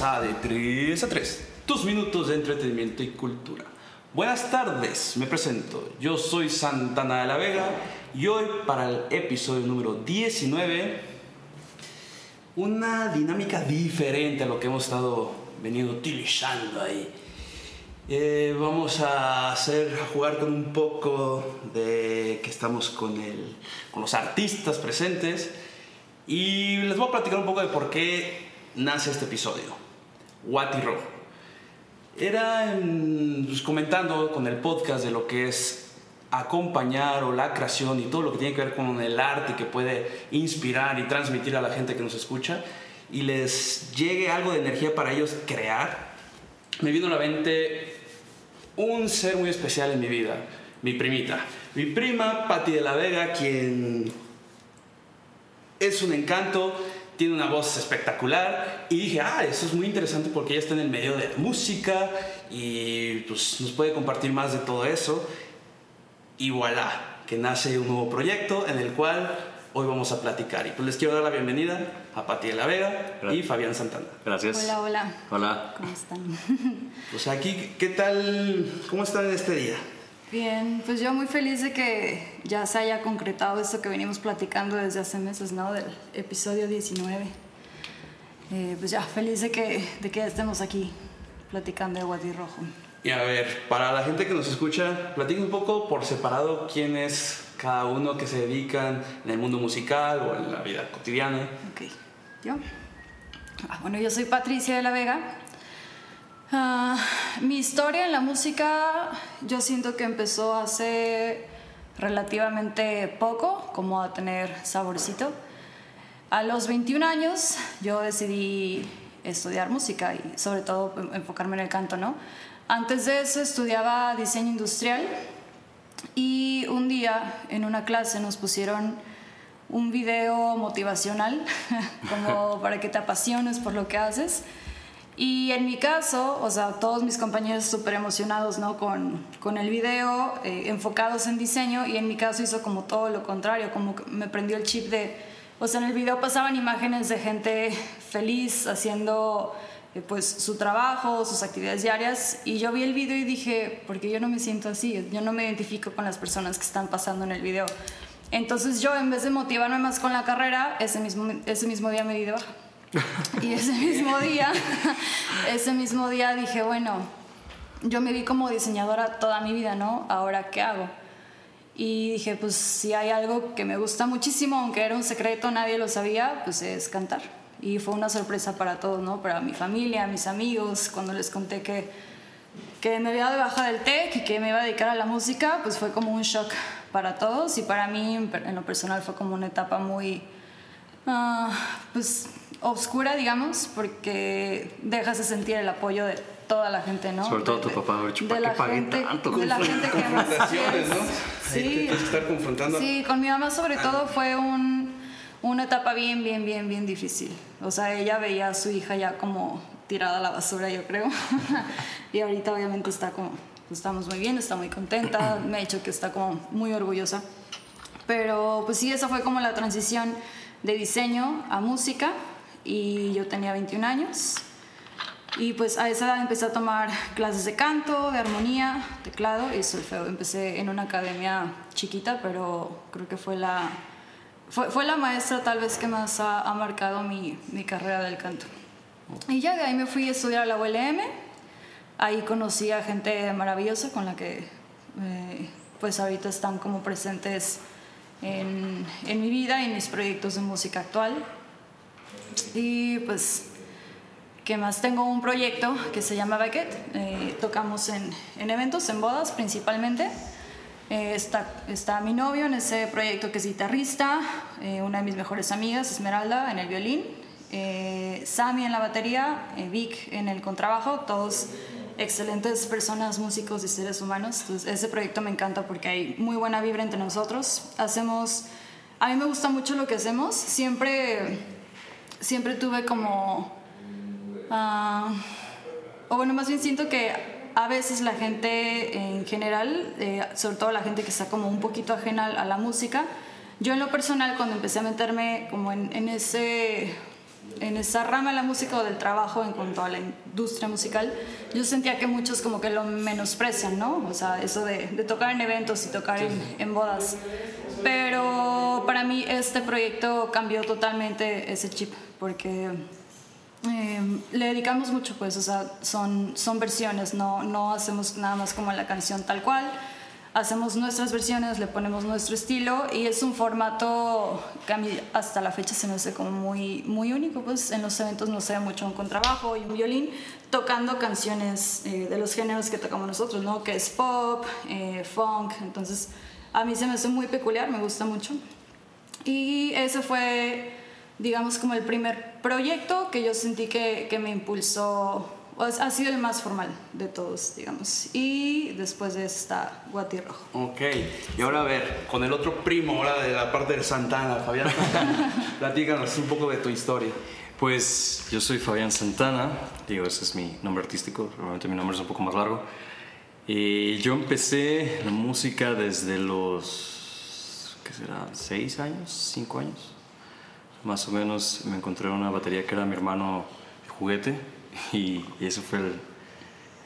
De 3 a 3, tus minutos de entretenimiento y cultura. Buenas tardes, me presento. Yo soy Santana de la Vega y hoy para el episodio número 19, una dinámica diferente a lo que hemos estado venido utilizando ahí. Eh, vamos a hacer, a jugar con un poco de que estamos con, el, con los artistas presentes y les voy a platicar un poco de por qué nace este episodio. Wati Rojo. Era pues, comentando con el podcast de lo que es acompañar o la creación y todo lo que tiene que ver con el arte que puede inspirar y transmitir a la gente que nos escucha y les llegue algo de energía para ellos crear. Me vino a la mente un ser muy especial en mi vida, mi primita. Mi prima, Patti de la Vega, quien es un encanto, tiene una voz espectacular y dije, ah, eso es muy interesante porque ella está en el medio de la música y pues nos puede compartir más de todo eso. Y voilà, que nace un nuevo proyecto en el cual hoy vamos a platicar. Y pues les quiero dar la bienvenida a Pati de la Vega y. Fabián Santana. Gracias. Hola, hola. Hola. ¿Cómo están? Pues aquí, ¿qué tal? ¿Cómo están en este día? Bien, pues yo muy feliz de que ya se haya concretado esto que venimos platicando desde hace meses, ¿no? Del episodio 19. Eh, pues ya, feliz de que, de que estemos aquí platicando de Guati Rojo. Y a ver, para la gente que nos escucha, platiquen un poco por separado quién es cada uno que se dedican en el mundo musical o en la vida cotidiana. Ok, ¿yo? Ah, bueno, yo soy Patricia de la Vega. Ah, mi historia en la música yo siento que empezó hace relativamente poco, como a tener saborcito. A los 21 años yo decidí estudiar música y sobre todo enfocarme en el canto, ¿no? Antes de eso estudiaba diseño industrial y un día en una clase nos pusieron un video motivacional, como para que te apasiones por lo que haces. Y en mi caso, o sea, todos mis compañeros súper emocionados, ¿no? Con, con el video, eh, enfocados en diseño, y en mi caso hizo como todo lo contrario, como me prendió el chip de, o sea, en el video pasaban imágenes de gente feliz haciendo eh, pues su trabajo, sus actividades diarias, y yo vi el video y dije, porque yo no me siento así, yo no me identifico con las personas que están pasando en el video. Entonces yo, en vez de motivarme más con la carrera, ese mismo, ese mismo día me di baja. Y ese mismo día, ese mismo día dije, bueno, yo me vi como diseñadora toda mi vida, ¿no? Ahora, ¿qué hago? Y dije, pues si hay algo que me gusta muchísimo, aunque era un secreto, nadie lo sabía, pues es cantar. Y fue una sorpresa para todos, ¿no? Para mi familia, mis amigos, cuando les conté que, que me había de baja del TEC y que me iba a dedicar a la música, pues fue como un shock para todos y para mí en lo personal fue como una etapa muy, ah, pues, oscura, digamos, porque dejas de sentir el apoyo de toda la gente, ¿no? Sobre todo De- tu de- papá, dicho, de ¿para la gente, tanto? de la gente que más Confrontaciones, ¿no? Ahí te Sí, tienes que estar confrontando. sí, con mi mamá sobre todo fue un, una etapa bien, bien, bien, bien difícil. O sea, ella veía a su hija ya como tirada a la basura, yo creo. y ahorita obviamente está como, pues, estamos muy bien, está muy contenta, me ha dicho que está como muy orgullosa. Pero pues sí, esa fue como la transición de diseño a música y yo tenía 21 años. Y pues a esa edad empecé a tomar clases de canto, de armonía, teclado y solfeo. Empecé en una academia chiquita, pero creo que fue la, fue, fue la maestra tal vez que más ha, ha marcado mi, mi carrera del canto. Y ya de ahí me fui a estudiar a la ULM. Ahí conocí a gente maravillosa con la que eh, pues ahorita están como presentes en, en mi vida y en mis proyectos de música actual. Y pues ¿Qué más? Tengo un proyecto que se llama Beckett. Eh, tocamos en, en eventos, en bodas principalmente. Eh, está, está mi novio en ese proyecto que es guitarrista, eh, una de mis mejores amigas, Esmeralda, en el violín eh, Sammy en la batería, eh, Vic en el contrabajo, todos excelentes personas, músicos y seres humanos. Entonces, ese proyecto me encanta porque hay muy buena vibra entre nosotros. Hacemos, a mí me gusta mucho lo que hacemos. Siempre, siempre tuve como, ah, o bueno, más bien siento que a veces la gente en general, eh, sobre todo la gente que está como un poquito ajena a la música, yo en lo personal cuando empecé a meterme como en, en ese en esa rama de la música o del trabajo en cuanto a la industria musical, yo sentía que muchos como que lo menosprecian, ¿no? O sea, eso de, de tocar en eventos y tocar en, en, bodas. Pero mí este proyecto cambió totalmente ese chip, porque eh, le dedicamos mucho, pues, o sea, son, son versiones, no, no hacemos nada más como la canción tal cual hacemos nuestras versiones, le ponemos nuestro estilo y es un formato que a mí hasta la fecha se me hace como muy, muy único, pues en los eventos no se ve mucho un contrabajo y un violín tocando canciones eh, de los géneros que tocamos nosotros, ¿no? Que es pop, eh, funk, entonces a mí se me hace muy peculiar, me gusta mucho. Y ese fue, digamos, como el primer proyecto que yo sentí que, que me impulsó ha sido el más formal de todos, digamos. Y después de esta Guati Rojo. Ok, y ahora a ver, con el otro primo, ahora de la parte de Santana, Fabián Santana, platícanos un poco de tu historia. Pues yo soy Fabián Santana, digo, ese es mi nombre artístico, realmente mi nombre es un poco más largo. Y yo empecé la música desde los, ¿qué será? ¿Seis años? ¿Cinco años? Más o menos me encontré una batería que era mi hermano juguete y, ese fue el,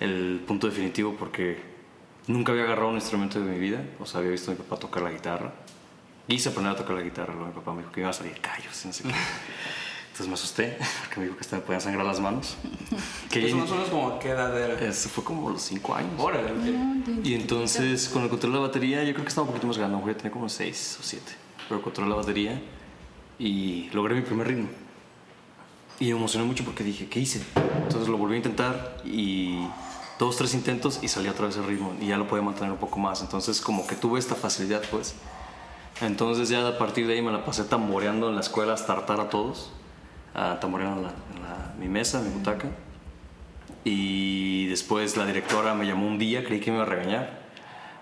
el, punto definitivo porque nunca había agarrado un instrumento de mi vida, o sea, había visto a mi papá tocar la guitarra. Quise aprender a tocar la guitarra, luego mi papá me dijo que iba a salir callos, no sé qué. Entonces me asusté, porque me dijo que hasta me podían sangrar las manos. Que ¿Eso más o menos como qué edad era? Eso fue como los 5 años. Órale. Y entonces, cuando encontré la batería, yo creo que estaba un poquito más grande, a tenía como 6 o 7. Pero encontré la batería y logré mi primer ritmo. Y me emocioné mucho porque dije, ¿qué hice? Entonces lo volví a intentar y dos, tres intentos y salí otra vez el ritmo y ya lo podía mantener un poco más. Entonces como que tuve esta facilidad pues. Entonces ya a partir de ahí me la pasé tamboreando en la escuela hasta hartar a todos. Uh, tamboreando en, la, en mi mesa, mi butaca. Y después la directora me llamó un día, creí que me iba a regañar.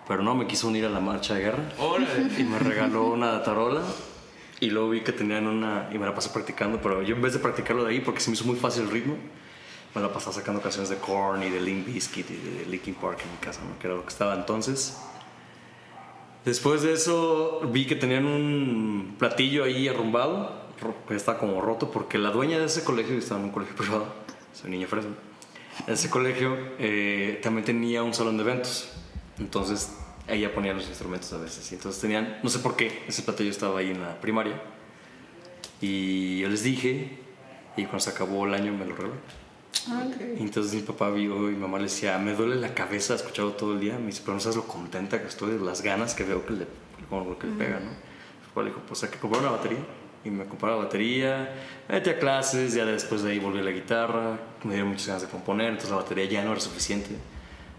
Pero no, me quiso unir a la marcha de guerra. Y me regaló una tarola y luego vi que tenían una. Y me la pasé practicando, pero yo en vez de practicarlo de ahí, porque se me hizo muy fácil el ritmo, me la pasé sacando canciones de Korn y de Limp Bizkit y de Linkin Park en mi casa, ¿no? que era lo que estaba entonces. Después de eso vi que tenían un platillo ahí arrumbado, estaba como roto, porque la dueña de ese colegio, estaba en un colegio privado, soy niña fresa, ese colegio eh, también tenía un salón de eventos. Entonces ella ponía los instrumentos a veces. Y entonces tenían, no sé por qué, ese platillo estaba ahí en la primaria. Y yo les dije, y cuando se acabó el año me lo regaló. Ah, okay. Entonces mi papá vio y mi mamá le decía, me duele la cabeza, escuchado todo el día. Me dice, pero no sabes lo contenta que estoy, las ganas que veo que le, que le pega, ¿no? Le dijo, pues hay que comprar una batería. Y me compré la batería, metí a clases, ya después de ahí volví a la guitarra, me dieron muchas ganas de componer, entonces la batería ya no era suficiente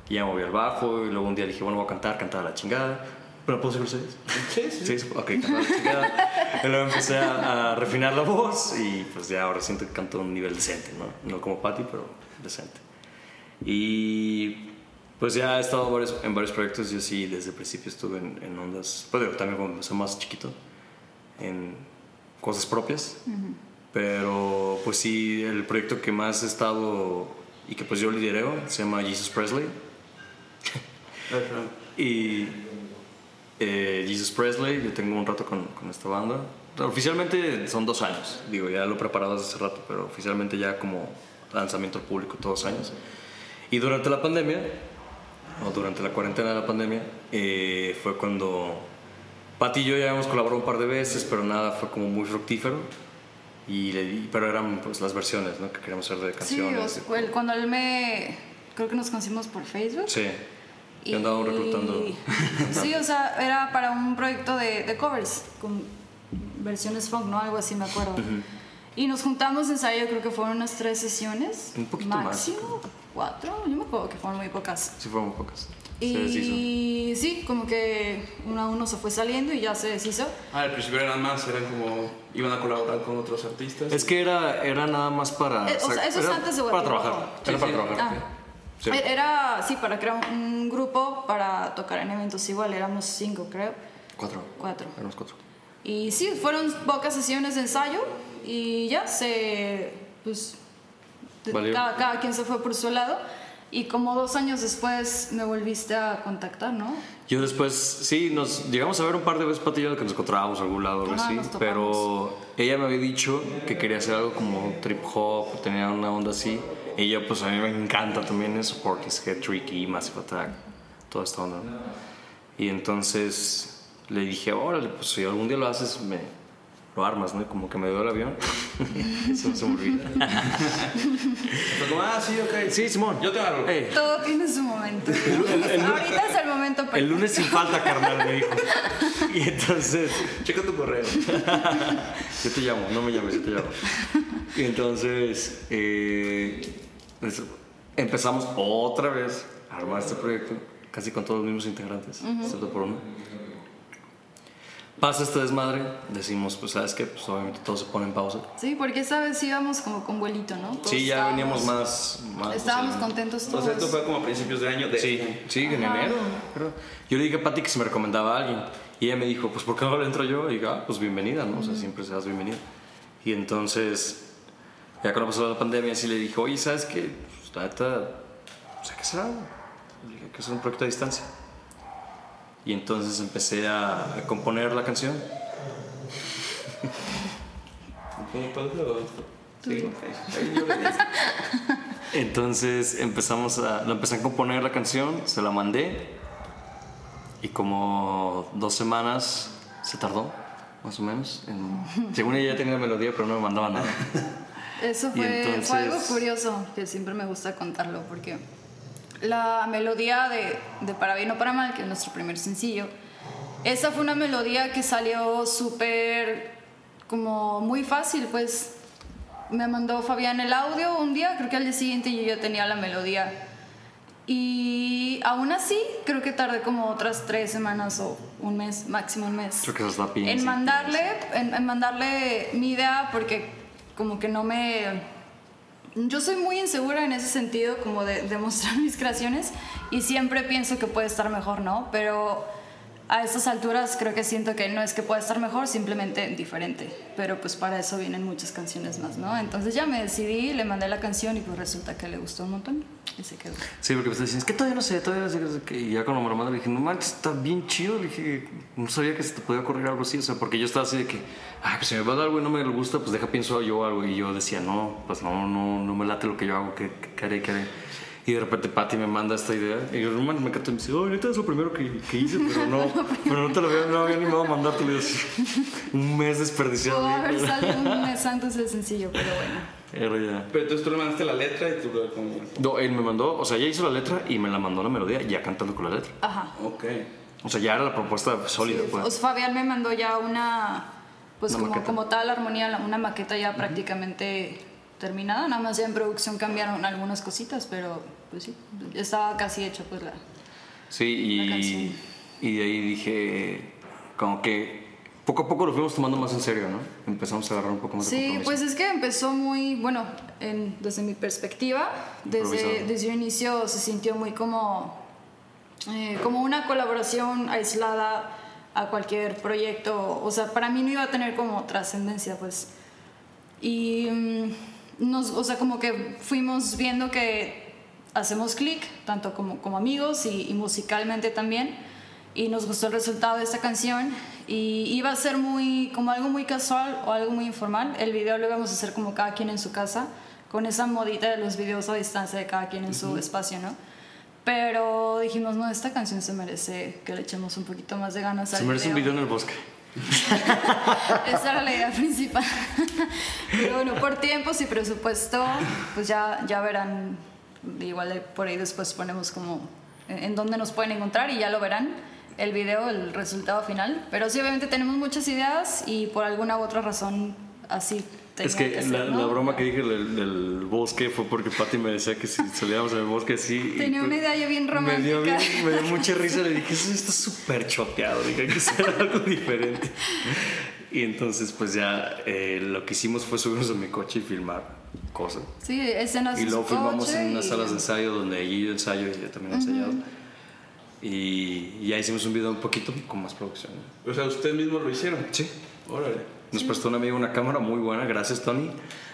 y ya me moví al bajo y luego un día dije, bueno, voy a cantar, cantar a la chingada. ¿Pero puedo seguir ustedes? Sí, sí. Sí, ok, cantar a la chingada. y luego empecé a, a, refinar la voz y pues ya ahora siento que canto a un nivel decente, ¿no? No como Patty, pero decente. Y pues ya he estado varios, en varios proyectos. Yo sí, desde el principio estuve en, en ondas, pues también cuando empecé más chiquito, en cosas propias. Uh -huh. Pero pues sí, el proyecto que más he estado y que pues yo lidereo se llama Jesus Presley y eh, Jesus Presley, yo tengo un rato con, con, esta banda. Oficialmente son dos años, digo, ya lo he preparado desde hace rato, pero oficialmente ya como lanzamiento al público todos años. Y durante la pandemia, o durante la cuarentena de la pandemia, eh, fue cuando Pati y yo ya habíamos colaborado un par de veces, pero nada, fue como muy fructífero. Y le di, pero eran pues las versiones ¿no? que queríamos hacer de canciones. Sí, o, cuando él me. Creo que nos conocimos por Facebook. Sí. Y andaba reclutando. Sí, o sea, era para un proyecto de, de, covers, con versiones funk, ¿no? Algo así, me acuerdo. Uh -huh. Y nos juntamos en ensayo, creo que fueron unas tres sesiones. Un poquito máximo, más. cuatro. Yo me acuerdo que fueron muy pocas. Sí, fueron muy pocas. Se deshizo. Y sí, como que uno a uno se fue saliendo y ya se deshizo. Ah, al principio eran más, eran como. iban a colaborar con otros artistas. Es que era, era nada más para. Eh, o sea, eso es antes de Para trabajar. Sí, Era para sí. trabajar. Ah. Sí. Era, sí, para crear un grupo para tocar en eventos igual, éramos cinco, creo. Cuatro. Cuatro. Éramos cuatro. Y sí, fueron pocas sesiones de ensayo y ya se. Pues. Cada, cada quien se fue por su lado. Y como dos años después me volviste a contactar, ¿no? Yo después, sí, nos llegamos a ver un par de veces Patillo que nos encontrábamos en algún lado, Ajá, así. Pero ella me había dicho que quería hacer algo como trip hop, tenía una onda así. Y yo, pues a mí me encanta también eso, Portishead, Tricky, Massive Attack, toda esta onda. Y entonces le dije, órale, pues si algún día lo haces, me lo armas, ¿no? Y como que me dio el avión. eso se me olvida. Como, ah, sí, ok. Sí, Simón. Yo te agarro. Todo tiene su momento. el- el- Ahorita es el momento el perfecto. lunes sin falta, carnal, me dijo. Y entonces... Checa tu correo. Yo te llamo, no me llames, yo te llamo. Y entonces eh, es- empezamos otra vez a armar este proyecto, casi con todos los mismos integrantes, excepto por uno. Pasa este desmadre, decimos, pues sabes que pues obviamente todo se pone en pausa. Sí, porque esa vez íbamos como con vuelito, ¿no? Todos Sí, ya estábamos- veníamos más... más Estábamos o sea, contentos todos. Entonces, esto fue como a principios de año. De Sí, sí, en enero. Yo le dije a Pati que se me recomendaba a alguien. Y ella me dijo, pues ¿por qué no le entro yo? Y dije, ah, pues bienvenida, ¿no? O sea, siempre seas bienvenida. Y entonces, ya cuando pasó la pandemia, sí le dije, oye, ¿sabes qué? Pues la neta, pues hay que hacer algo. Le dije, hay que hacer un proyecto a distancia. Y entonces empecé a, a componer la canción. Entonces empezamos a, lo empecé a componer la canción, se la mandé y como dos semanas se tardó, más o menos. en- según ella ya tenía la melodía, pero no me mandaba nada. Eso fue, entonces- fue algo curioso, que siempre me gusta contarlo, porque la melodía de, de Para Bien o Para Mal, que es nuestro primer sencillo, esa fue una melodía que salió súper, como muy fácil, pues me mandó Fabián el audio un día, creo que al día siguiente yo ya tenía la melodía. Y aún así, creo que tardé como otras tres semanas o un mes, máximo un mes Creo que está bien. en mandarle en, en mandarle mi idea porque como que no me yo soy muy insegura en ese sentido como de, mostrar mis creaciones y siempre pienso que puede estar mejor no pero a estas alturas creo que siento que no es que pueda estar mejor simplemente diferente. Pero pues para eso vienen muchas canciones más no entonces ya me decidí le mandé la canción y pues resulta que le gustó un montón y quedó Sí, porque me está diciendo, es que todavía no sé, todavía no sé. qué qué". Y ya me lo mandó le dije, no manches, está bien chido. Le dije, no sabía que se te podía ocurrir algo así. O sea, porque yo estaba así de que, ay, pues si me va a dar algo y no me gusta, pues deja pienso yo algo. Y yo decía, no, pues no, no, no me late lo que yo hago, que, que haré, que haré. Y de repente Patty me manda esta idea. Y manches, me encantó. Y me dice, oh, neta es lo primero que, que hice, pero no, pero no te lo había, no había animado a así, un mes desperdiciado. pudo haber salido un mes antes del sencillo pero bueno Pero ya. Pero entonces tú le mandaste la letra y tú lo como... No, él me mandó, o sea, ya hizo la letra y me la mandó la melodía, ya cantando con la letra. ajá Ok. O sea, ya era la propuesta sólida, Sí, pues. o sea, Fabián me mandó ya una, pues Una como, maqueta. como tal armonía, una maqueta ya prácticamente terminada, nada más ya en producción cambiaron algunas cositas, pero pues sí, estaba casi hecha pues la... Sí, La y, canción. y de ahí dije, como que poco a poco lo fuimos tomando más en serio, ¿no? Empezamos a agarrar un poco más de Sí, compromiso. pues es que empezó muy, bueno, en- desde mi perspectiva, desde, desde un inicio se sintió muy como, eh, como una colaboración aislada a cualquier proyecto, o sea, para mí no iba a tener como trascendencia, pues. Y mm, nos, o sea, como que fuimos viendo que hacemos clic, tanto como, como amigos y, y musicalmente también. Y nos gustó el resultado de esta canción. Y iba a ser muy, como algo muy casual o algo muy informal. El video lo íbamos a hacer como cada quien en su casa, con esa modita de los videos a distancia de cada quien en su espacio, ¿no? Pero dijimos, no, esta canción se merece que le echemos un poquito más de ganas al Se merece un video en el bosque. esa era la idea principal. Pero bueno, por tiempos y presupuesto, pues ya, ya verán. Igual por ahí después ponemos como en dónde nos pueden encontrar y ya lo verán el video, el resultado final. Pero sí, obviamente tenemos muchas ideas y por alguna u otra razón así Es que, que la, ser, la ¿no? broma que dije del, del bosque fue porque Patty me decía que si salíamos en el bosque así. y Tenía una idea yo bien Me dio, romántica. bien- me dio mucha risa, le dije, eso está súper choteado, dije, hay que hacer algo diferente. Y entonces, pues ya eh, lo que hicimos fue subirnos a mi coche y filmar cosas. Sí, escenas Y luego filmamos coche en unas y- salas de ensayo donde allí yo ensayo y ella también ha ensayado. Y, y ya hicimos un video un poquito con más producción. O sea, ustedes mismos lo hicieron. Sí. Órale. Nos prestó un amigo una cámara muy buena, gracias Tony,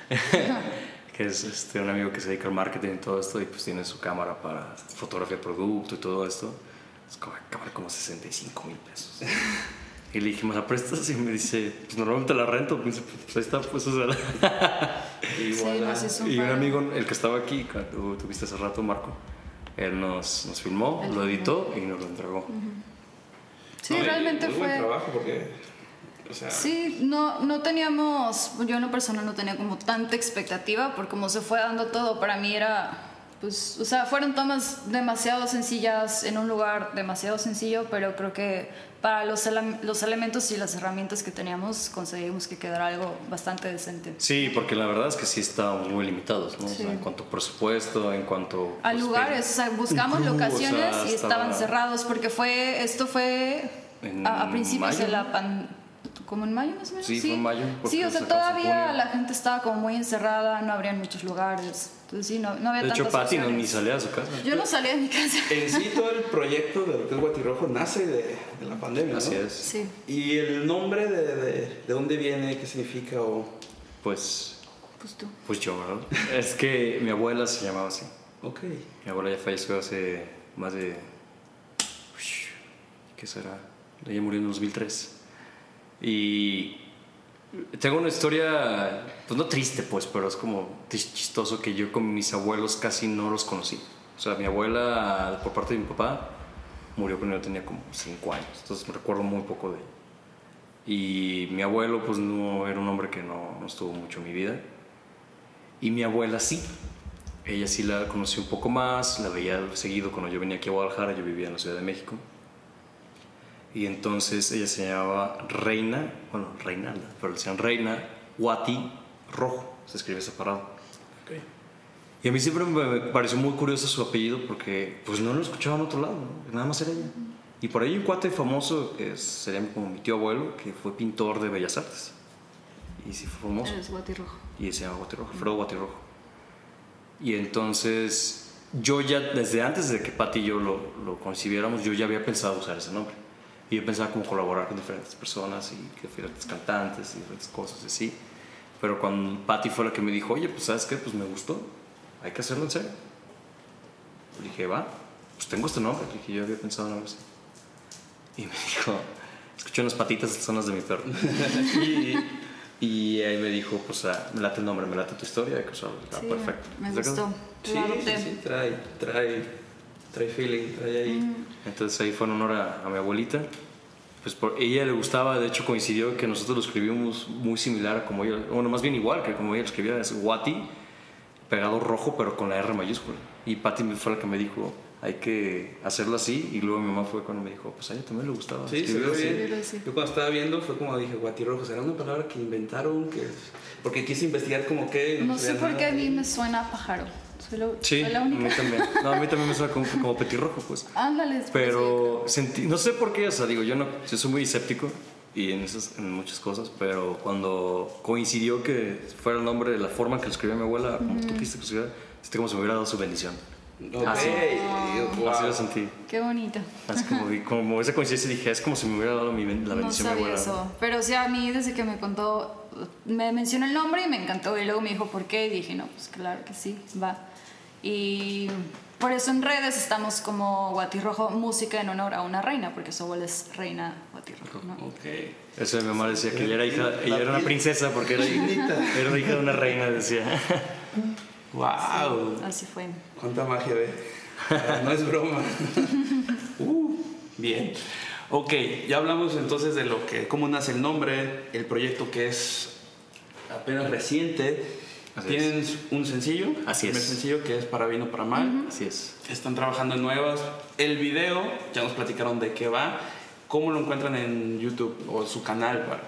que es este, un amigo que se dedica al marketing y todo esto y pues tiene su cámara para fotografía de producto y todo esto. Es como una cámara como 65 mil pesos. Y le dije, ¿me la prestas? Y me dice, pues normalmente la rento. Me dice, pues ahí está, pues úsala. Y Sí, voilà. un Y un amigo, el que estaba aquí, que tú tuviste hace rato, Marco, él nos, nos filmó, Él lo editó y nos lo entregó. Sí, No, y realmente muy buen fue... trabajo porque, o sea, Sí, no, no teníamos, yo en lo personal no tenía como tanta expectativa por cómo se fue dando todo. Para mí era, pues, o sea, fueron tomas demasiado sencillas en un lugar demasiado sencillo, pero creo que para los, ele- los elementos y las herramientas que teníamos conseguimos que quedara algo bastante decente. Sí, porque la verdad es que sí estábamos muy limitados, ¿no? O sea, Sí. en cuanto a presupuesto, en cuanto... A pues, lugares, o sea, buscamos club, o locaciones sea, y estaban estaba- cerrados porque fue, esto fue a, a principios mayo. de la pan, como en mayo más o menos. Sí, fue en mayo, Sí, o sea, todavía junio. la gente estaba como muy encerrada, no habrían muchos lugares. Entonces sí, no, no había De hecho, Patty no, ni salía de su casa. Yo no salía de mi casa. en sí todo el proyecto de lo que es Guatirrojo nace de, de la pandemia, Así ¿no? es. Sí. ¿Y el nombre de, de, de dónde viene, qué significa o...? Pues, Pues tú. pues yo, ¿verdad? es que mi abuela se llamaba así. Ok. Mi abuela ya falleció hace más de... ¿Qué será? Ella murió en 2003. Y tengo una historia, pues no triste pues, pero es como chistoso que yo con mis abuelos casi no los conocí. O sea, mi abuela por parte de mi papá murió cuando yo tenía como 5 años, entonces me recuerdo muy poco de ella. Y mi abuelo pues no era un hombre que no, no estuvo mucho en mi vida. Y mi abuela sí. Ella sí la conocí un poco más, la veía seguido cuando yo venía aquí a Guadalajara, yo vivía en la Ciudad de México. Y entonces ella se llamaba Reina, bueno, Reinalda, pero le decían Reina Guati Rojo, se escribe separado. Ok. Y a mí siempre me pareció muy curioso su apellido porque pues no lo escuchaba en otro lado, ¿no? nada más era ella. Y por ahí un cuate famoso que es- sería como mi tío abuelo, que fue pintor de Bellas Artes. Y sí fue famoso. Eres guatirrojo. Y se llama Guatirrojo, Alfredo Guatirrojo. Y entonces yo ya, desde antes de que Pati y yo lo, lo concibiéramos, yo ya había pensado usar ese nombre. Y yo pensaba como colaborar con diferentes personas y diferentes cantantes y diferentes cosas así. Pero cuando Pati fue la que me dijo, oye, pues sabes qué, pues me gustó, hay que hacerlo en serio. Le dije, va, pues tengo este nombre. Le dije, yo había pensado en algo así. Y me dijo, escuché unas patitas zonas de mi perro. y, y ahí me dijo, pues ah, me late el nombre, me late tu historia, que usarlo. Ah, Sí, perfecto. Me gustó. Sí, sí, sí, trae, trae, trae feeling, trae ahí. Entonces ahí fue en honor a, a mi abuelita. Pues por ella le gustaba, de hecho coincidió que nosotros lo escribimos muy similar a como ella, bueno, más bien igual que como ella lo escribía, es Guati, pegado rojo, pero con la R mayúscula. Y Patty fue la que me dijo, hay que hacerlo así. Y luego mi mamá fue cuando me dijo, pues a ella también le gustaba. Sí, se ve así. bien. Sí. Yo cuando estaba viendo fue como dije, guatirrojo, ¿será una palabra que inventaron? Que Porque quise investigar como que... No sé sabía por nada. qué a mí me suena a pájaro. Soy, lo- Sí, soy la a mí única. también. No, a mí también me suena como, como petirrojo, pues. Ándale. Pero sentí, no sé por qué, o sea, digo, yo, no, yo soy muy escéptico y en, esas, en muchas cosas, pero cuando coincidió que fuera el nombre de la forma que lo escribía mi abuela, como tú quisiste que escribiera, sentí como si me hubiera dado su bendición. Ok, Así. wow. Así lo sentí. Qué bonito. Así como, vi- como esa coincidencia dije, es como si me hubiera dado mi la No bendición de mi sabía abuela. eso. Pero sí, a mí desde que me contó, me mencionó el nombre y me encantó. Y luego me dijo por qué. Y dije, no, pues claro que sí, va. Y por eso en redes estamos como Guatirrojo, música en honor a una reina, porque su abuela es reina Guatirrojo. ¿no? Ok. Eso de mi mamá decía que ella era, hija, ella era una princesa porque era, era hija de una reina, decía. Wow. Así fue. Cuánta magia, ve. Ah, No es broma. Uh, bien. Ok, ya hablamos entonces de lo que, cómo nace el nombre, el proyecto que es apenas reciente. Así Tienen un sencillo, Así primer es. sencillo que es Para bien o para mal. Así es. Están trabajando en nuevas. El video, ya nos platicaron de qué va. ¿Cómo lo encuentran en YouTube o su canal? Para...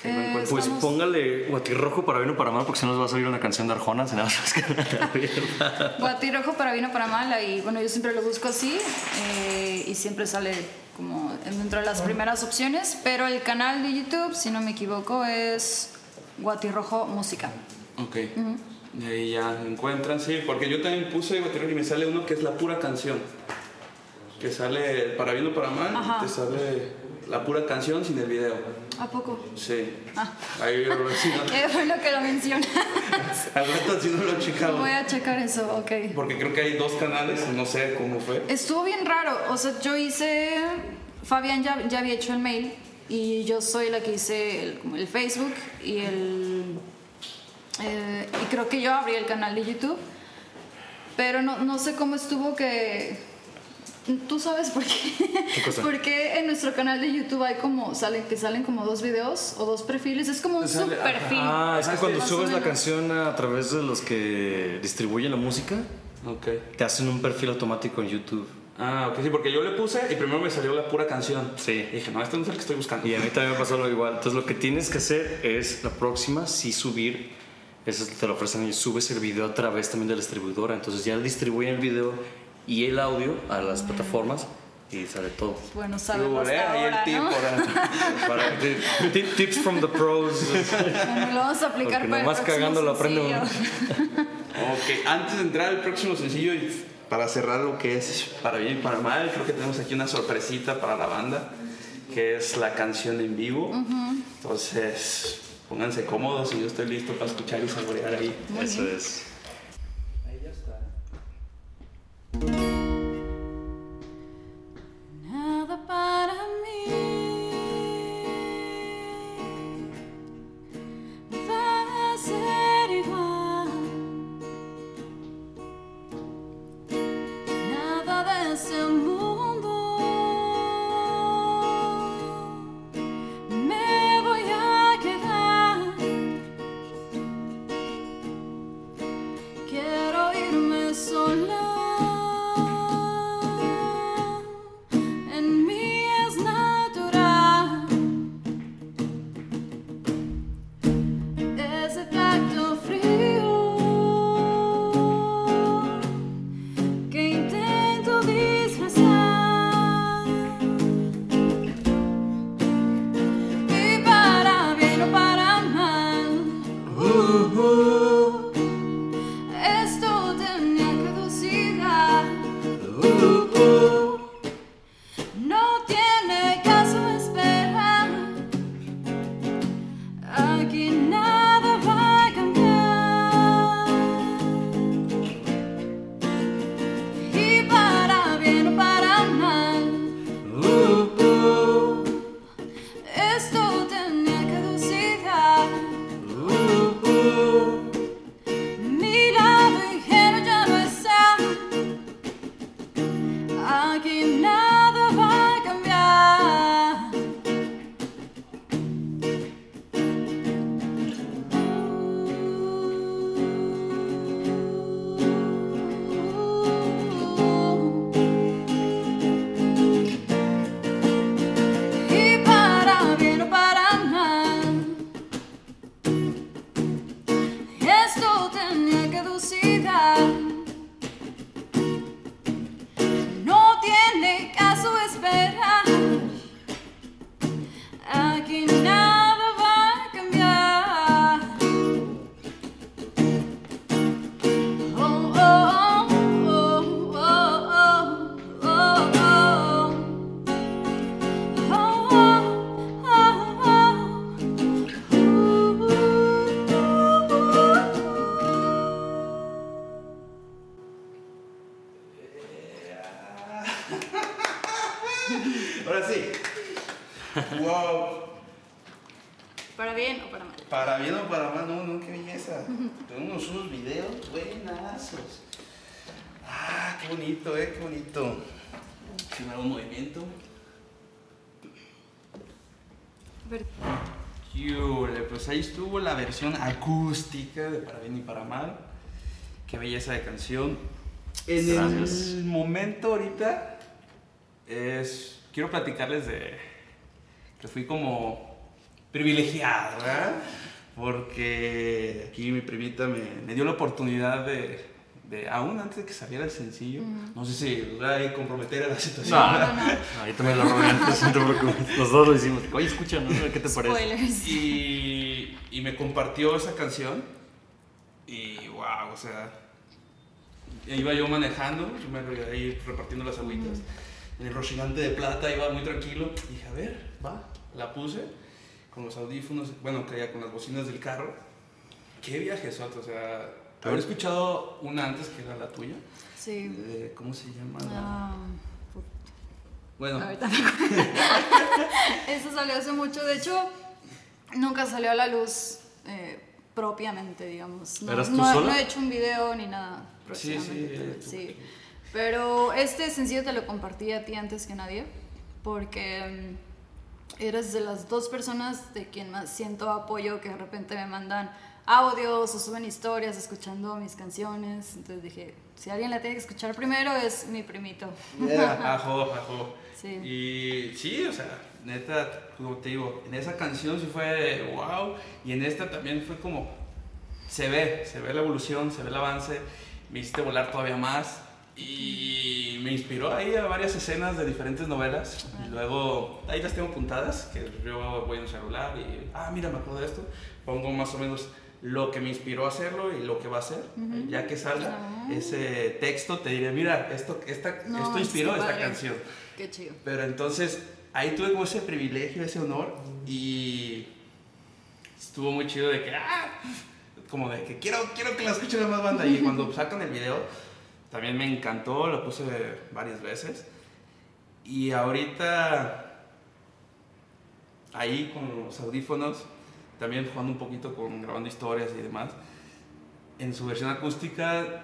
que Eh, encuentro. Pues Estamos- póngale guatirrojo para bien o para mal, porque si no nos va a salir una canción de Arjona, si nada más que Guatirrojo para bien o para mal, y bueno, yo siempre lo busco así eh, y siempre sale como dentro de las primeras opciones, pero el canal de YouTube, si no me equivoco, es Guatirrojo Música. Ok. Y ahí ya encuentran, sí, porque yo también puse Guatirrojo y me sale uno que es la pura canción. Que sale para bien o para mal, Ajá. te sale la pura canción sin el video. ¿A poco? Sí. Ah. Ahí yo sí, no- Qué bueno que lo mencionas. al rato sí no lo he checado. Voy a checar eso, ok. Porque creo que hay dos canales, no sé cómo fue. Estuvo bien raro, o sea, yo hice, Fabián ya, ya había hecho el mail y yo soy la que hice el, como el Facebook y el... eh, y creo que yo abrí el canal de YouTube, pero no, no sé cómo estuvo que... ¿Tú sabes por qué? cosa? Porque en nuestro canal de YouTube hay como, salen, que salen como dos videos o dos perfiles, es como un Sale- subperfil. Ah, es que cuando subes la canción a través de los que distribuyen la música, Ok. te hacen un perfil automático en YouTube. Ah, ok, sí, porque yo le puse y primero me salió la pura canción. Sí. Y dije, no, este no es el que estoy buscando. Y a mí también me pasó lo igual. Entonces lo que tienes que hacer es la próxima, sí subir, eso te lo ofrecen y subes el video a través también de la distribuidora. Entonces ya distribuyen el video y el audio a las plataformas y sale todo. Bueno, sabemos volé hasta ahí el ahora, tip ¿no? para- Para, tip- tips from the pros. Bueno, lo vamos a aplicar Porque para nomás cagando lo aprende uno. Ok, antes de entrar al próximo sencillo y para cerrar lo que es para bien y para mal, creo que tenemos aquí una sorpresita para la banda, que es la canción en vivo. Entonces, pónganse cómodos y yo estoy listo para escuchar y saborear ahí. Muy Eso bien. es. Ahí ya está. Ah, qué bonito, eh, qué bonito. Si me hago un movimiento. Yule, pues ahí estuvo la versión acústica de Para Bien y Para Mal. Qué belleza de canción. En Gracias. el momento ahorita es quiero platicarles de que fui como privilegiado, ¿verdad? Porque aquí mi primita me, me dio la oportunidad de, de, aún antes de que saliera el sencillo, no sé si a comprometer a la situación. No, ¿verdad? no, no. Ahí también lo robé antes, no te preocupes. Los dos lo hicimos. Oye, escucha, ¿no? ¿Qué te parece? Spoilers. Y, y me compartió esa canción y wow, o sea, iba yo manejando, yo me iba ahí repartiendo las agüitas. En el Rocinante de Plata iba muy tranquilo. Dije, a ver, va, la puse con los audífonos, bueno, traía con las bocinas del carro. Qué viaje o sea, había escuchado una antes que era la tuya. Sí. de- ¿Cómo se llama? Ah, bueno, ahorita me. Eso salió hace mucho. De hecho, nunca salió a la luz eh, propiamente, digamos. No, ¿Eras tú no- sola? no he hecho un video ni nada. Sí, sí, sí. Pero este sencillo te lo compartí a ti antes que nadie, porque mm, eres de las dos personas de quien más siento apoyo que de repente me mandan audios o suben historias escuchando mis canciones. Entonces dije, si alguien la tiene que escuchar primero es mi primito. Yeah, ajo, ajo. Sí. Y sí, o sea, neta, como te digo, en esa canción sí fue wow, y en esta también fue como, se ve, se ve la evolución, se ve el avance, me hiciste volar todavía más, y me inspiró ahí a varias escenas de diferentes novelas, y luego, ahí las tengo apuntadas, que yo voy en el celular y, ah, mira, me acuerdo de esto, pongo más o menos lo que me inspiró a hacerlo y lo que va a hacer, ya que salga ese texto, te diré, mira, esto, esta, No, esto es inspiró esta padre. canción. Qué chido. Pero entonces ahí tuve como ese privilegio, ese honor y estuvo muy chido de que, ah, como de que quiero, quiero que la escuchen la más banda. Y cuando sacan el video, también me encantó, lo puse varias veces. Y ahorita, ahí con los audífonos, también jugando un poquito con grabando historias y demás, en su versión acústica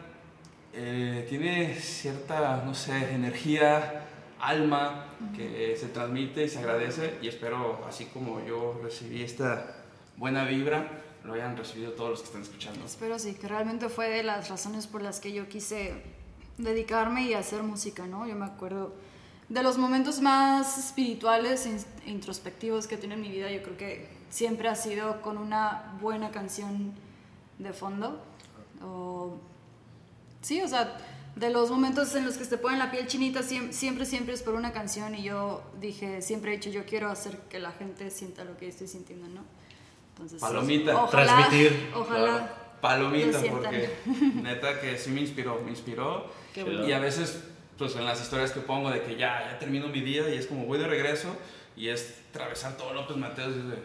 eh, tiene cierta, no sé, energía, alma que se transmite y se agradece y espero, así como yo recibí esta buena vibra, lo hayan recibido todos los que están escuchando. Espero sí, que realmente fue de las razones por las que yo quise dedicarme y hacer música, ¿no? Yo me acuerdo de los momentos más espirituales e introspectivos que tiene en mi vida, yo creo que siempre ha sido con una buena canción de fondo. O, sí, o sea, de los momentos en los que te ponen la piel chinita, siem- siempre, siempre es por una canción y yo dije, siempre he dicho, yo quiero hacer que la gente sienta lo que estoy sintiendo, ¿no? Entonces, Palomita. ojalá, Transmitir, Ojalá. claro. Palomita, porque neta que sí me inspiró, me inspiró. Bueno. Y a veces, pues en las historias que pongo de que ya, ya termino mi día y es como voy de regreso y es atravesar todo López Mateos y dice,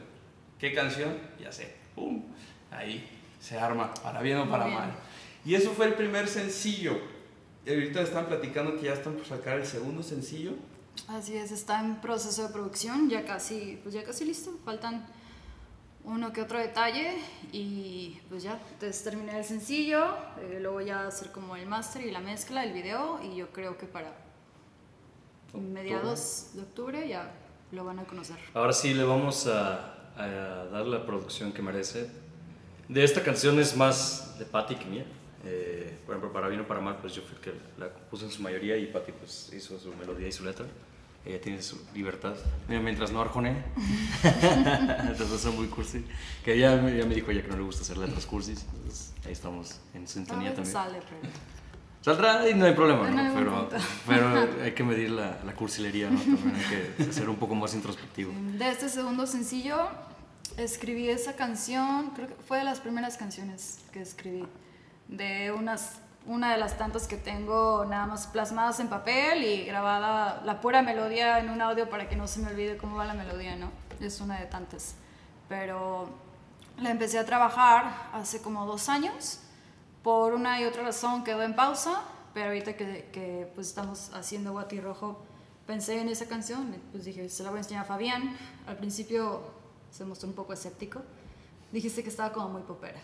¿qué canción? Ya sé, ¡pum! Ahí se arma, para bien o para bien. mal. Y eso fue el primer sencillo. Y ahorita están platicando que ya están por sacar el segundo sencillo. Así es, está en proceso de producción, ya casi, pues ya casi listo, faltan uno que otro detalle y pues ya, entonces terminé el sencillo, eh, luego ya hacer como el máster y la mezcla, el video y yo creo que para mediados de octubre ya lo van a conocer. Ahora sí le vamos a, a dar la producción que merece. De esta canción es más de Patty que mía. Eh, por ejemplo, para bien o para mal, pues yo fui que la compuso en su mayoría y Patty pues hizo su melodía y su letra. Ella tiene su libertad. Mira, mientras no arjone. Entonces son muy cursi. Que ya, me- ya me dijo ella que no le gusta hacer letras cursis. Entonces ahí estamos en sintonía también. sale, pero... Saldrá y no hay problema, ¿no? Pero, pero hay que medir la, la cursilería, ¿no? También hay que ser un poco más introspectivo. De este segundo sencillo escribí esa canción, creo que fue de las primeras canciones que escribí, de unas, una de las tantas que tengo nada más plasmadas en papel y grabada la pura melodía en un audio para que no se me olvide cómo va la melodía, ¿no? Es una de tantas. Pero la empecé a trabajar hace como dos años, por una y otra razón quedó en pausa, pero ahorita que, que pues estamos haciendo Guati Rojo, pensé en esa canción, pues dije, se la voy a enseñar a Fabián. Al principio se mostró un poco escéptico. Dijiste que estaba como muy popera.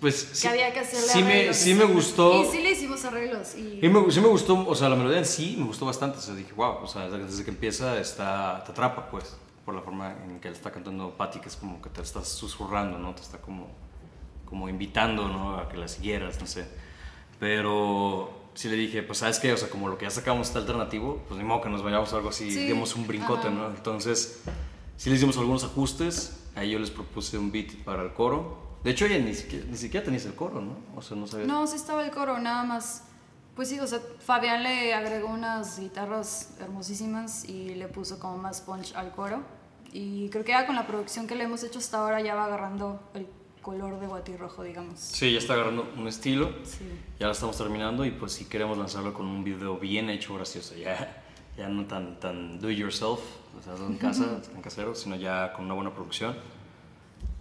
Pues sí, que había que hacerle sí me, sí me gustó. Y sí le hicimos arreglos. Y, Y me, sí me gustó, o sea, la melodía en sí me gustó bastante. O sea, dije, wow, o sea, desde que empieza está, te atrapa, pues, por la forma en que le está cantando Patty, que es como que te estás susurrando, ¿no? Te está como, como invitando, ¿no? A que la siguieras, no sé. Pero sí le dije, pues, ¿sabes qué? O sea, como lo que ya sacamos está alternativo, pues ni modo que nos vayamos a algo así, Sí, demos un brincote, ajá. ¿no? Entonces, sí le hicimos algunos ajustes. Ahí yo les propuse un beat para el coro. De hecho, ya ni siquiera, ni siquiera tenías el coro, ¿no? O sea, no sabías. No, sí estaba el coro, nada más. Pues sí, o sea, Fabián le agregó unas guitarras hermosísimas y le puso como más punch al coro. Y creo que ya con la producción que le hemos hecho hasta ahora ya va agarrando el color de guatirrojo, digamos. Sí, ya está agarrando un estilo. Sí. Ya lo estamos terminando y pues sí queremos lanzarlo con un video bien hecho, gracioso. Ya, ya no tan, tan do it yourself, o sea, en casa, tan casero, sino ya con una buena producción.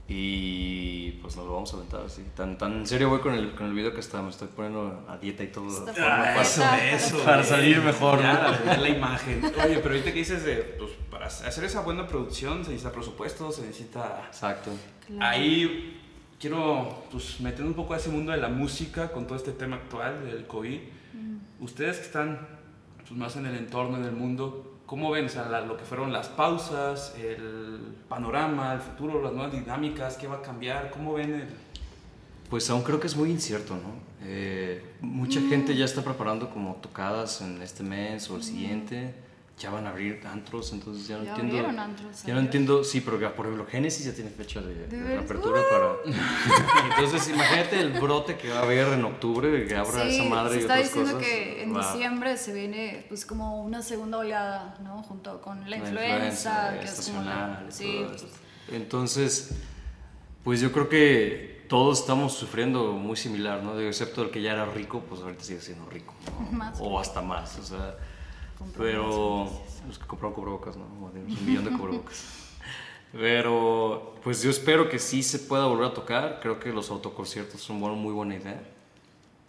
Y pues nos lo vamos a aventar, sí. Tan, tan en serio voy con el, con el video que está, me estoy poniendo a dieta y todo. Ah, Para- eso, eso. para salir mejor, Ya, ¿no? ver la imagen. Oye, pero ahorita que dices de, pues, para hacer esa buena producción se necesita presupuesto, se necesita... Exacto. Claro. Ahí quiero, pues, meter un poco a ese mundo de la música con todo este tema actual del COVID. Ustedes que están pues, más en el entorno, en el mundo, ¿cómo ven o sea, la- lo que fueron las pausas, el panorama, el futuro, las nuevas dinámicas, qué va a cambiar? ¿Cómo ven el...? Pues aún creo que es muy incierto, ¿no? Eh, mucha gente ya está preparando como tocadas en este mes o el siguiente. Ya van a abrir antros, entonces ya no Ya entiendo. abrieron antros, ya no entiendo, sí, pero por ejemplo, Genesis ya tiene fecha de, de apertura para. entonces, imagínate el brote que va a haber en octubre, que abra Sí, esa madre se y está otras diciendo cosas. que en diciembre se viene pues como una segunda oleada, ¿no? Junto con la, La influenza, que es como la- sí, pues. Entonces, pues yo creo que todos estamos sufriendo muy similar, ¿no? Excepto el que ya era rico, pues ahorita sigue siendo rico, ¿no? Más o hasta más, o sea. Pero los que compraron cubrebocas, ¿no? Un millón de cubrebocas. Pero, pues yo espero que sí se pueda volver a tocar. Creo que los autoconciertos son una muy buena idea.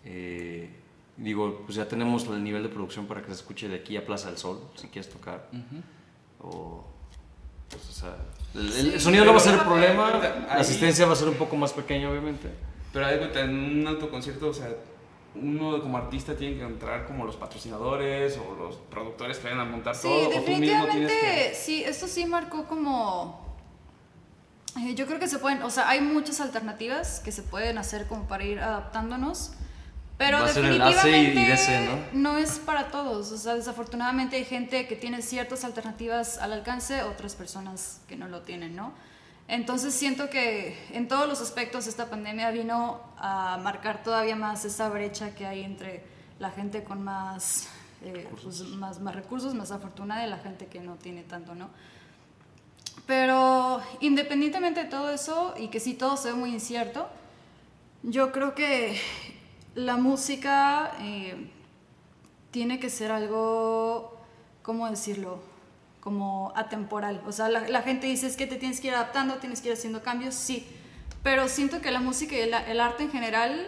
Eh, digo, pues ya tenemos el nivel de producción para que se escuche de aquí a Plaza del Sol, si quieres tocar. O, pues, o sea, el, el Sí, sonido no va a ser el problema, ahí- la asistencia va a ser un poco más pequeña, obviamente. Pero en un autoconcierto, o sea, uno como artista tiene que entrar como los patrocinadores o los productores que vayan a montar Sí, todo. o tú mismo tienes definitivamente, que... sí, esto sí marcó como... eh, yo creo que se pueden, o sea, hay muchas alternativas que se pueden hacer como para ir adaptándonos, pero Va AC y- y definitivamente DC, ¿no? es para todos, o sea, desafortunadamente hay gente que tiene ciertas alternativas al alcance, otras personas que no lo tienen, ¿no? Entonces siento que en todos los aspectos esta pandemia vino a marcar todavía más esa brecha que hay entre la gente con más, eh, pues, más, más recursos, más afortunada y la gente que no tiene tanto, ¿no? Pero independientemente de todo eso y que sí todo se ve muy incierto, yo creo que la música eh, tiene que ser algo, ¿cómo decirlo? Como atemporal. O sea, la, la gente dice es que te tienes que ir adaptando, tienes que ir haciendo cambios, sí. Pero siento que la música y el, el arte en general,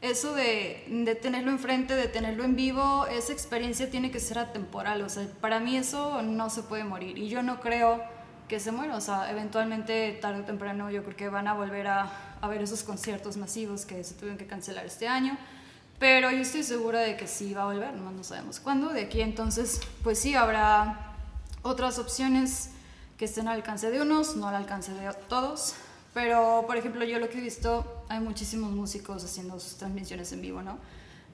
eso de, de tenerlo enfrente, de tenerlo en vivo, esa experiencia tiene que ser atemporal. O sea, para mí eso no se puede morir. Y yo no creo que se muera. O sea, eventualmente, tarde o temprano, yo creo que van a volver a, a ver esos conciertos masivos que se tuvieron que cancelar este año. Pero yo estoy segura de que sí va a volver, nomás no sabemos cuándo. De aquí entonces, pues sí, habrá otras opciones que estén al alcance de unos, no al alcance de todos. Pero, por ejemplo, yo lo que he visto, hay muchísimos músicos haciendo sus transmisiones en vivo, ¿no?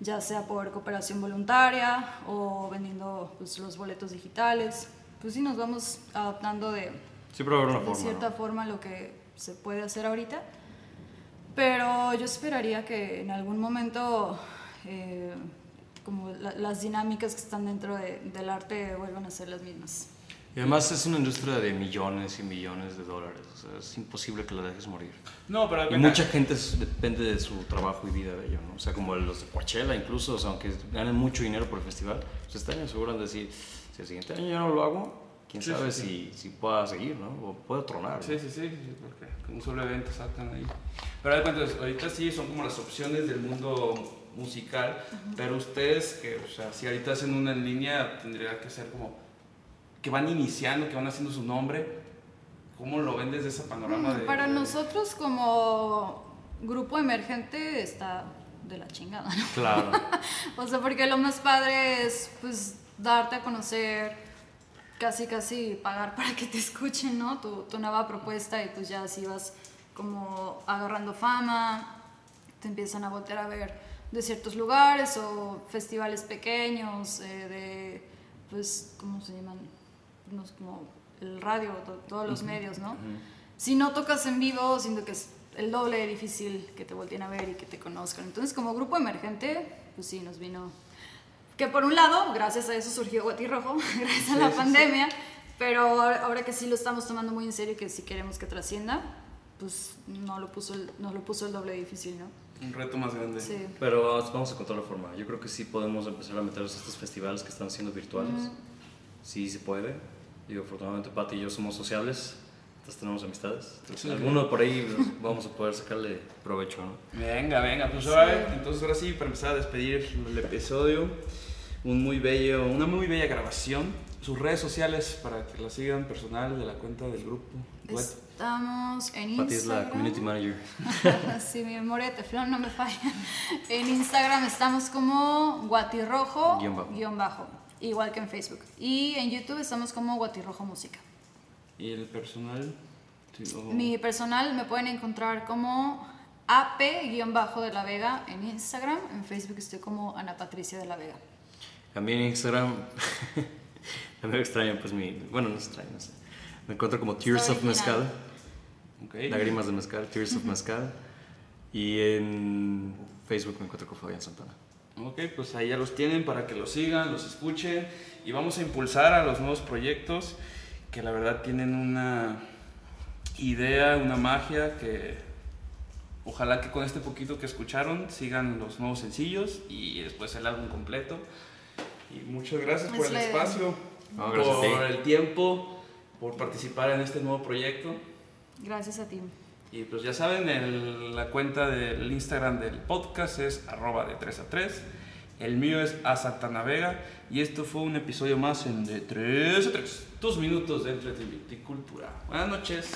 Ya sea por cooperación voluntaria o vendiendo pues, los boletos digitales. Pues sí, nos vamos adaptando de, una de forma. cierta ¿no? forma lo que se puede hacer ahorita. Pero yo esperaría que en algún momento eh, como la- las dinámicas que están dentro de- del arte vuelvan a ser las mismas. Y además es una industria de millones y millones de dólares. O sea, es imposible que la dejes morir. No, pero... Y mucha gente es- depende de su trabajo y vida de ello, ¿no? O sea, como los de Coachella incluso, o sea, aunque ganen mucho dinero por el festival, pues este año aseguran de decir, si el siguiente año ya no lo hago, quién Sí, sabe sí, Si, si pueda seguir, ¿no? O pueda tronar. ¿no? Sí, sí, sí, sí, porque con un solo evento sacan ahí. Pero hay cuentas, ahorita sí son como las opciones del mundo musical, pero ustedes, que, o sea, si ahorita hacen una en línea, tendría que ser como que van iniciando, que van haciendo su nombre. ¿Cómo lo ven desde ese panorama? de, Mm, Para de- nosotros como grupo emergente está de la chingada, ¿no? Claro. O sea, porque lo más padre es pues darte a conocer, casi casi pagar para que te escuchen, ¿no? Tu, tu nueva propuesta y pues ya así vas como agarrando fama, te empiezan a voltear a ver de ciertos lugares o festivales pequeños, eh, de pues, ¿cómo se llaman? Unos como el radio, to- todos los medios, ¿no? Si no tocas en vivo, siento que es el doble de difícil que te volteen a ver y que te conozcan. Entonces, como grupo emergente, pues sí, nos vino... Que por un lado, gracias a eso surgió Guatirrojo, gracias a la pandemia, pero ahora, que sí lo estamos tomando muy en serio y que sí queremos que trascienda, pues no lo puso el, nos lo puso el doble difícil, ¿no? Un reto más grande. Sí. Pero vamos a encontrar la forma. Yo creo que sí podemos empezar a meternos a estos festivales que están siendo virtuales. Sí se puede. Digo, afortunadamente Pati y yo somos sociables, entonces tenemos amistades. Entonces, Sí. alguno por ahí pues, vamos a poder sacarle provecho, ¿no? Venga, venga, pues ahora, entonces ahora sí, para empezar a despedir el episodio, un muy bello, una muy bella grabación. Sus redes sociales para que la sigan personal de la cuenta del grupo. What? Estamos en Pati es Instagram. la community manager. sí, mi memoria de teflón no me falla. En Instagram estamos como guatirrojo Guión bajo. guion bajo, igual que en Facebook. Y en YouTube estamos como guatirrojo música. Y el personal. Mi personal me pueden encontrar como AP-bajo de la Vega en Instagram. En Facebook estoy como Ana Patricia de la Vega. Mí en Instagram, a mí me extraña, pues mi. Bueno, no extraño, no sé. Me encuentro como Tears Está of original. Mezcal, Ok. lágrimas de mezcal, Tears of Mezcal. Y en Facebook me encuentro con Fabián Santana. Ok, pues ahí ya los tienen para que los sigan, los escuchen y vamos a impulsar a los nuevos proyectos que la verdad tienen una idea, una magia que ojalá que con este poquito que escucharon sigan los nuevos sencillos y después el álbum completo. Y muchas gracias por el espacio, No, gracias por el tiempo, por participar en este nuevo proyecto. Gracias a ti. Y pues ya saben, el- la cuenta del Instagram del podcast es arroba de 3 a 3. El mío es a Santana Vega. Y esto fue un episodio más en de 3 a 3. Tus minutos de entretenimiento y cultura. Buenas noches.